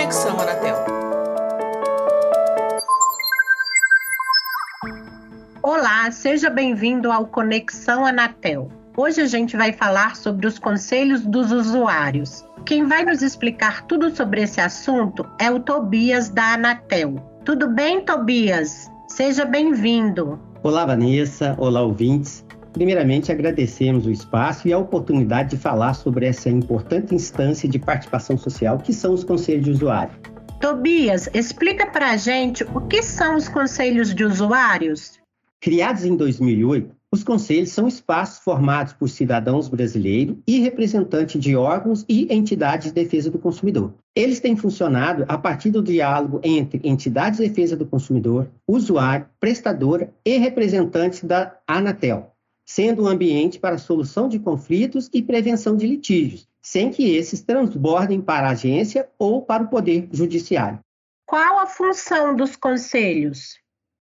Conexão Anatel. Olá, seja bem-vindo ao Conexão Anatel. Hoje a gente vai falar sobre os conselhos dos usuários. Quem vai nos explicar tudo sobre esse assunto é o Tobias da Anatel. Tudo bem, Tobias? Seja bem-vindo. Olá, Vanessa. Olá, ouvintes. Primeiramente, agradecemos o espaço e a oportunidade de falar sobre essa importante instância de participação social que são os conselhos de usuário. Tobias, explica para a gente o que são os conselhos de usuários. Criados em 2008, os conselhos são espaços formados por cidadãos brasileiros e representantes de órgãos e entidades de defesa do consumidor. Eles têm funcionado a partir do diálogo entre entidades de defesa do consumidor, usuário, prestadora e representantes da Anatel, sendo um ambiente para solução de conflitos e prevenção de litígios, sem que esses transbordem para a agência ou para o Poder Judiciário. Qual a função dos conselhos?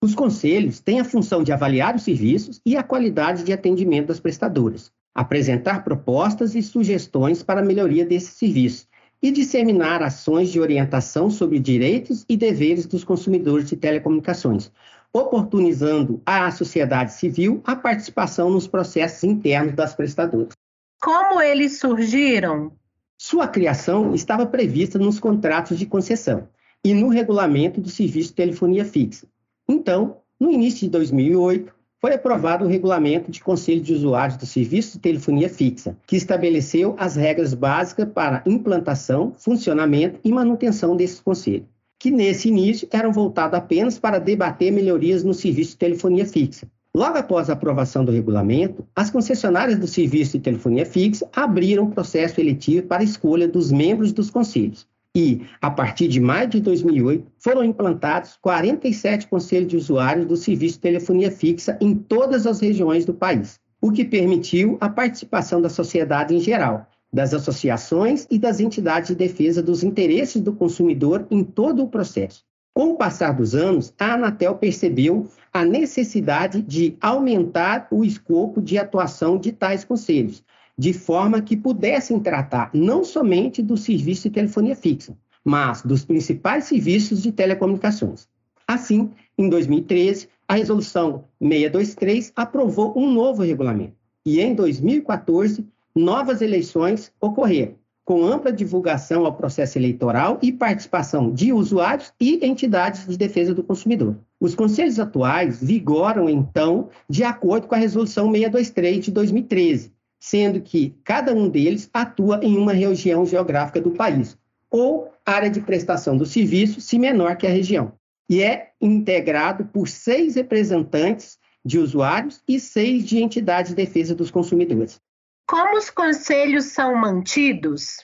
Os conselhos têm a função de avaliar os serviços e a qualidade de atendimento das prestadoras, apresentar propostas e sugestões para a melhoria desses serviços e disseminar ações de orientação sobre direitos e deveres dos consumidores de telecomunicações, oportunizando à sociedade civil a participação nos processos internos das prestadoras. Como eles surgiram? Sua criação estava prevista nos contratos de concessão e no regulamento do serviço de telefonia fixa. Então, no início de 2008, foi aprovado o regulamento de Conselho de Usuários do Serviço de Telefonia Fixa, que estabeleceu as regras básicas para implantação, funcionamento e manutenção desses conselhos que nesse início eram voltados apenas para debater melhorias no serviço de telefonia fixa. Logo após a aprovação do regulamento, as concessionárias do serviço de telefonia fixa abriram processo eletivo para a escolha dos membros dos conselhos. E, a partir de maio de 2008, foram implantados 47 conselhos de usuários do serviço de telefonia fixa em todas as regiões do país, o que permitiu a participação da sociedade em geral, das associações e das entidades de defesa dos interesses do consumidor em todo o processo. Com o passar dos anos, a Anatel percebeu a necessidade de aumentar o escopo de atuação de tais conselhos, de forma que pudessem tratar não somente do serviço de telefonia fixa, mas dos principais serviços de telecomunicações. Assim, em 2013, a Resolução 623 aprovou um novo regulamento. E em 2014, novas eleições ocorreram, com ampla divulgação ao processo eleitoral e participação de usuários e entidades de defesa do consumidor. Os conselhos atuais vigoram, então, de acordo com a Resolução 623 de 2013, sendo que cada um deles atua em uma região geográfica do país, ou área de prestação do serviço, se menor que a região. E é integrado por seis representantes de usuários e seis de entidades de defesa dos consumidores. Como os conselhos são mantidos?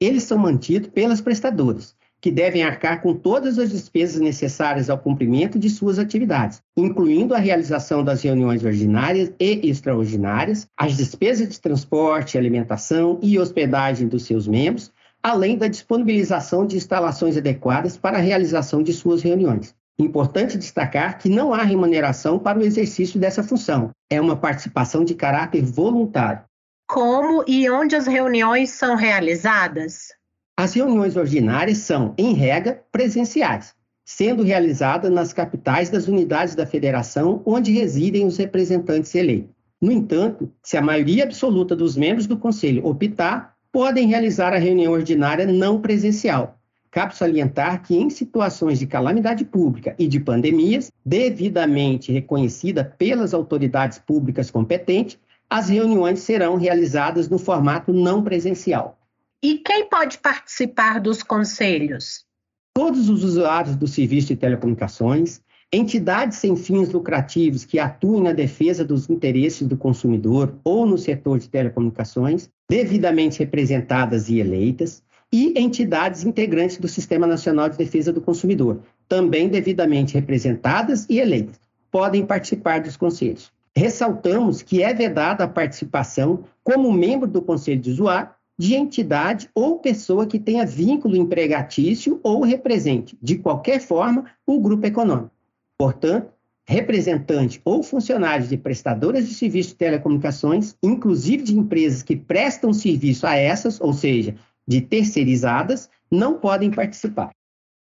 Eles são mantidos pelas prestadoras, que devem arcar com todas as despesas necessárias ao cumprimento de suas atividades, incluindo a realização das reuniões ordinárias e extraordinárias, as despesas de transporte, alimentação e hospedagem dos seus membros, além da disponibilização de instalações adequadas para a realização de suas reuniões. Importante destacar que não há remuneração para o exercício dessa função, é uma participação de caráter voluntário como e onde as reuniões são realizadas? As reuniões ordinárias são, em regra, presenciais, sendo realizadas nas capitais das unidades da federação onde residem os representantes eleitos. No entanto, se a maioria absoluta dos membros do conselho optar, podem realizar a reunião ordinária não presencial. Cabe salientar que, em situações de calamidade pública e de pandemias, devidamente reconhecida pelas autoridades públicas competentes, as reuniões serão realizadas no formato não presencial. E quem pode participar dos conselhos? Todos os usuários do serviço de telecomunicações, entidades sem fins lucrativos que atuem na defesa dos interesses do consumidor ou no setor de telecomunicações, devidamente representadas e eleitas, e entidades integrantes do Sistema Nacional de Defesa do Consumidor, também devidamente representadas e eleitas, podem participar dos conselhos. Ressaltamos que é vedada a participação como membro do Conselho de Usuário de entidade ou pessoa que tenha vínculo empregatício ou represente, de qualquer forma, o grupo econômico. Portanto, representante ou funcionários de prestadoras de serviços de telecomunicações, inclusive de empresas que prestam serviço a essas, ou seja, de terceirizadas não podem participar.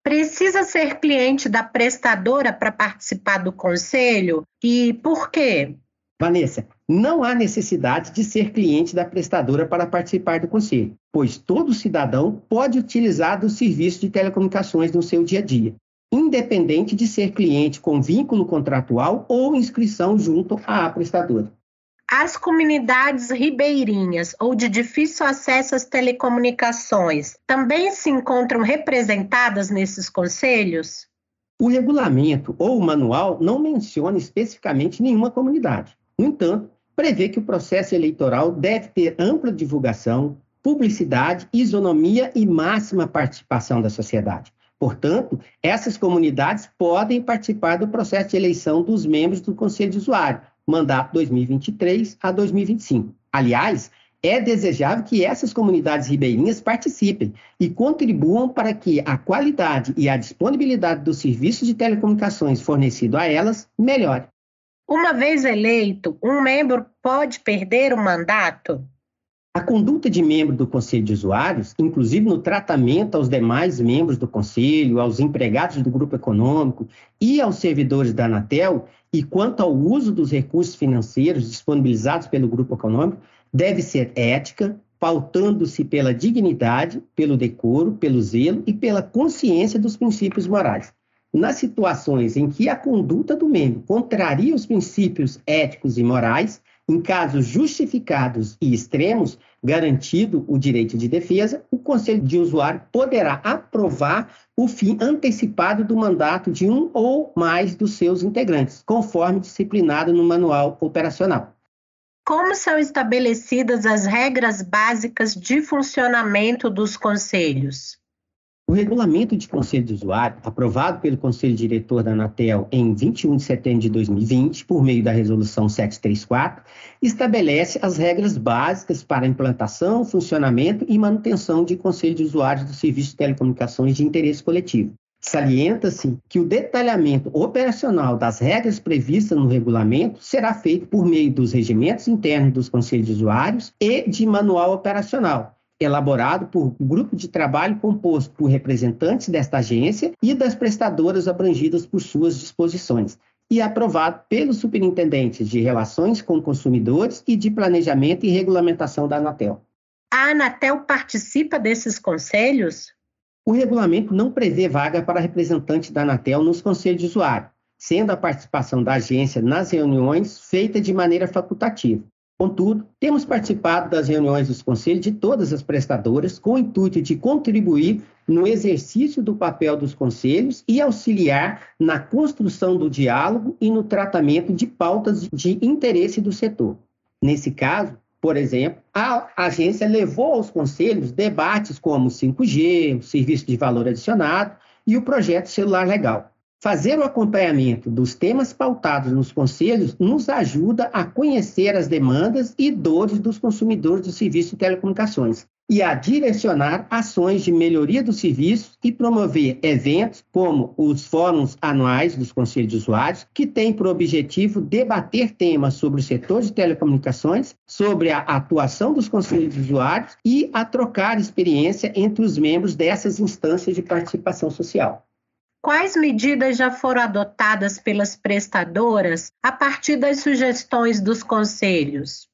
Precisa ser cliente da prestadora para participar do conselho? E por quê? Vanessa, não há necessidade de ser cliente da prestadora para participar do conselho, pois todo cidadão pode utilizar do serviço de telecomunicações no seu dia a dia, independente de ser cliente com vínculo contratual ou inscrição junto à prestadora. As comunidades ribeirinhas ou de difícil acesso às telecomunicações também se encontram representadas nesses conselhos? O regulamento ou o manual não menciona especificamente nenhuma comunidade. No entanto, prevê que o processo eleitoral deve ter ampla divulgação, publicidade, isonomia e máxima participação da sociedade. Portanto, essas comunidades podem participar do processo de eleição dos membros do Conselho de Usuário, mandato 2023 a 2025. Aliás, é desejável que essas comunidades ribeirinhas participem e contribuam para que a qualidade e a disponibilidade dos serviços de telecomunicações fornecidos a elas melhore. Uma vez eleito, um membro pode perder o mandato? A conduta de membro do Conselho de Usuários, inclusive no tratamento aos demais membros do Conselho, aos empregados do grupo econômico e aos servidores da Anatel, e quanto ao uso dos recursos financeiros disponibilizados pelo grupo econômico, deve ser ética, pautando-se pela dignidade, pelo decoro, pelo zelo e pela consciência dos princípios morais. Nas situações em que a conduta do membro contraria os princípios éticos e morais, em casos justificados e extremos, garantido o direito de defesa, o Conselho de Usuário poderá aprovar o fim antecipado do mandato de um ou mais dos seus integrantes, conforme disciplinado no manual operacional. Como são estabelecidas as regras básicas de funcionamento dos conselhos? O regulamento de conselho de usuário, aprovado pelo Conselho Diretor da Anatel em 21 de setembro de 2020, por meio da Resolução 734, estabelece as regras básicas para implantação, funcionamento e manutenção de conselho de usuários do serviço de telecomunicações de interesse coletivo. Salienta-se que o detalhamento operacional das regras previstas no regulamento será feito por meio dos regimentos internos dos conselhos de usuários e de manual operacional, elaborado por um grupo de trabalho composto por representantes desta agência e das prestadoras abrangidas por suas disposições, e aprovado pelos superintendentes de Relações com Consumidores e de Planejamento e Regulamentação da Anatel. A Anatel participa desses conselhos? O regulamento não prevê vaga para representante da Anatel nos conselhos de usuário, sendo a participação da agência nas reuniões feita de maneira facultativa. Contudo, temos participado das reuniões dos conselhos de todas as prestadoras com o intuito de contribuir no exercício do papel dos conselhos e auxiliar na construção do diálogo e no tratamento de pautas de interesse do setor. Nesse caso, por exemplo, a agência levou aos conselhos debates como 5G, o serviço de valor adicionado e o projeto celular legal. Fazer o acompanhamento dos temas pautados nos conselhos nos ajuda a conhecer as demandas e dores dos consumidores do serviço de telecomunicações e a direcionar ações de melhoria do serviço e promover eventos como os fóruns anuais dos conselhos de usuários, que têm por objetivo debater temas sobre o setor de telecomunicações, sobre a atuação dos conselhos de usuários e a trocar experiência entre os membros dessas instâncias de participação social. Quais medidas já foram adotadas pelas prestadoras a partir das sugestões dos conselhos?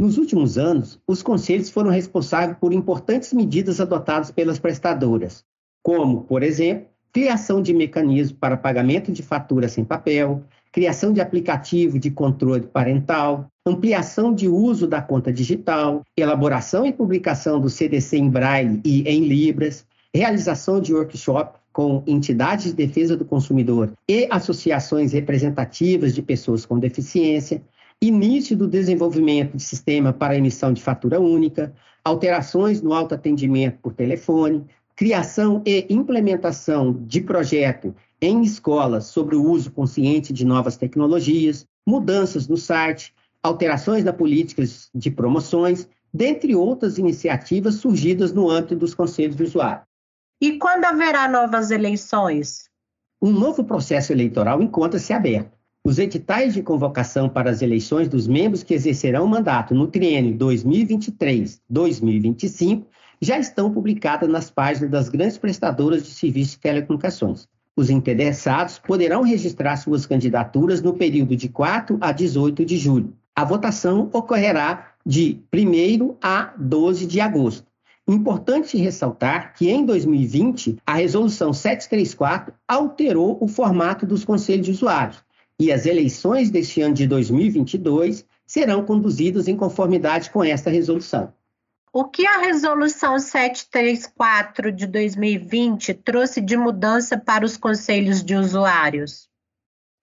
Nos últimos anos, os conselhos foram responsáveis por importantes medidas adotadas pelas prestadoras, como, por exemplo, criação de mecanismos para pagamento de faturas sem papel, criação de aplicativo de controle parental, ampliação de uso da conta digital, elaboração e publicação do CDC em braille e em libras, realização de workshop com entidades de defesa do consumidor e associações representativas de pessoas com deficiência, início do desenvolvimento de sistema para emissão de fatura única, alterações no autoatendimento por telefone, criação e implementação de projeto em escolas sobre o uso consciente de novas tecnologias, mudanças no site, alterações na políticas de promoções, dentre outras iniciativas surgidas no âmbito dos conselhos de usuário. E quando haverá novas eleições? Um novo processo eleitoral encontra-se aberto. Os editais de convocação para as eleições dos membros que exercerão o mandato no triênio 2023-2025 já estão publicadas nas páginas das grandes prestadoras de serviços de telecomunicações. Os interessados poderão registrar suas candidaturas no período de 4 a 18 de julho. A votação ocorrerá de 1 a 12 de agosto. Importante ressaltar que em 2020 a resolução 734 alterou o formato dos conselhos de usuários e as eleições deste ano de 2022 serão conduzidas em conformidade com esta resolução. O que a resolução 734 de 2020 trouxe de mudança para os conselhos de usuários?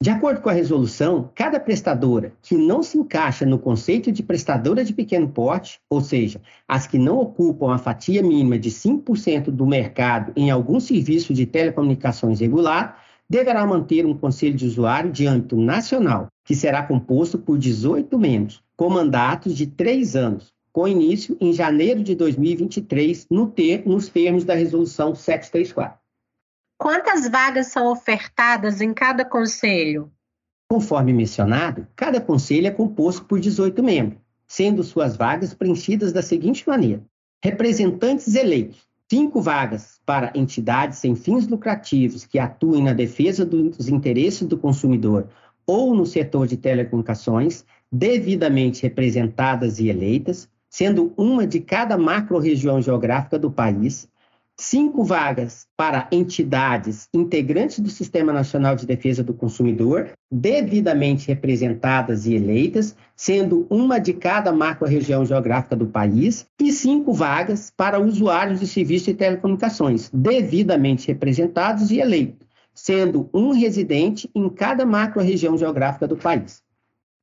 De acordo com a resolução, cada prestadora que não se encaixa no conceito de prestadora de pequeno porte, ou seja, as que não ocupam a fatia mínima de 5% do mercado em algum serviço de telecomunicações regular, deverá manter um conselho de usuário de âmbito nacional, que será composto por 18 membros, com mandatos de três anos, com início em janeiro de 2023, no ter, nos termos da resolução 734. Quantas vagas são ofertadas em cada conselho? Conforme mencionado, cada conselho é composto por 18 membros, sendo suas vagas preenchidas da seguinte maneira: representantes eleitos, cinco vagas para entidades sem fins lucrativos que atuem na defesa dos interesses do consumidor ou no setor de telecomunicações, devidamente representadas e eleitas, sendo uma de cada macro-região geográfica do país, cinco vagas para entidades integrantes do Sistema Nacional de Defesa do Consumidor, devidamente representadas e eleitas, sendo uma de cada macro-região geográfica do país, e cinco vagas para usuários de serviços de telecomunicações, devidamente representados e eleitos, sendo um residente em cada macro-região geográfica do país.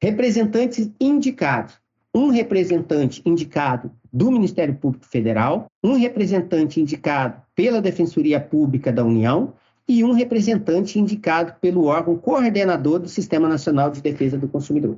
Representantes indicados um representante indicado do Ministério Público Federal, um representante indicado pela Defensoria Pública da União e um representante indicado pelo órgão coordenador do Sistema Nacional de Defesa do Consumidor.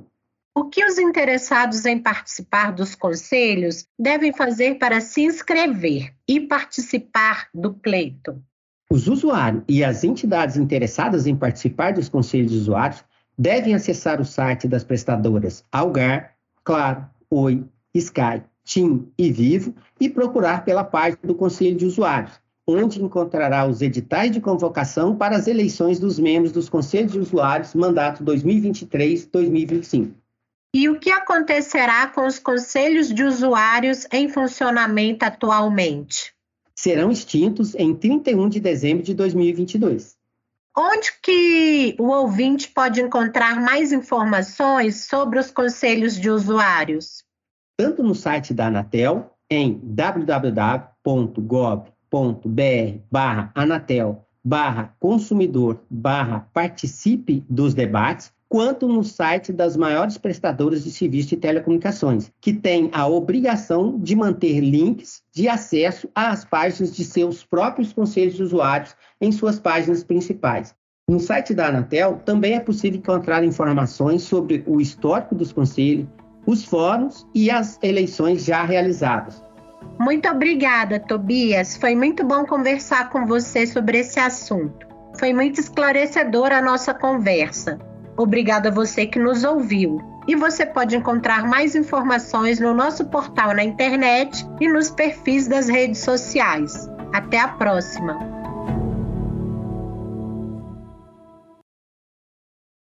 O que os interessados em participar dos conselhos devem fazer para se inscrever e participar do pleito? Os usuários e as entidades interessadas em participar dos conselhos de usuários devem acessar o site das prestadoras Algar, Claro, Oi, Sky, TIM e Vivo e procurar pela página do Conselho de Usuários, onde encontrará os editais de convocação para as eleições dos membros dos Conselhos de Usuários mandato 2023-2025. E o que acontecerá com os conselhos de usuários em funcionamento atualmente? Serão extintos em 31 de dezembro de 2022. Onde que o ouvinte pode encontrar mais informações sobre os conselhos de usuários? Tanto no site da Anatel, em www.gov.br barra Anatel barra consumidor barra participe dos debates, quanto no site das maiores prestadoras de serviço de telecomunicações, que tem a obrigação de manter links de acesso às páginas de seus próprios conselhos de usuários em suas páginas principais. No site da Anatel também é possível encontrar informações sobre o histórico dos conselhos, os fóruns e as eleições já realizadas. Muito obrigada, Tobias. Foi muito bom conversar com você sobre esse assunto. Foi muito esclarecedora a nossa conversa. Obrigada a você que nos ouviu. E você pode encontrar mais informações no nosso portal na internet e nos perfis das redes sociais. Até a próxima!